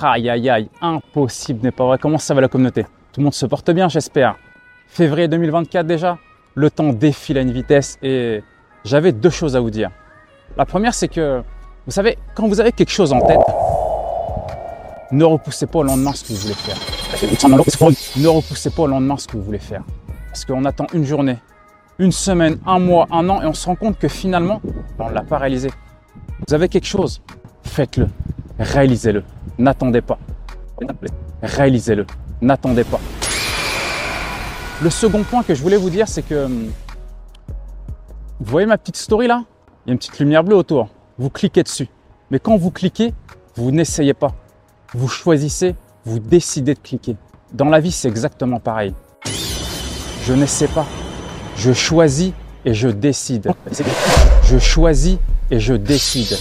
Aïe aïe aïe, impossible n'est pas vrai. Comment ça va la communauté? Tout le monde se porte bien, j'espère. Février 2024 déjà, le temps défile à une vitesse et j'avais deux choses à vous dire. La première, c'est que, vous savez, quand vous avez quelque chose en tête, ne repoussez pas au lendemain ce que vous voulez faire. Ne repoussez pas au lendemain ce que vous voulez faire. Parce qu'on attend une journée, une semaine, un mois, un an, et on se rend compte que finalement, on ne l'a pas réalisé. Vous avez quelque chose, faites-le, réalisez-le, n'attendez pas. Réalisez-le, n'attendez pas. Le second point que je voulais vous dire, c'est que hum, vous voyez ma petite story là? Il y a une petite lumière bleue autour. Vous cliquez dessus. Mais quand vous cliquez, vous n'essayez pas. Vous choisissez, vous décidez de cliquer. Dans la vie, c'est exactement pareil. Je n'essaie pas. Je choisis et je décide. Je choisis et je décide.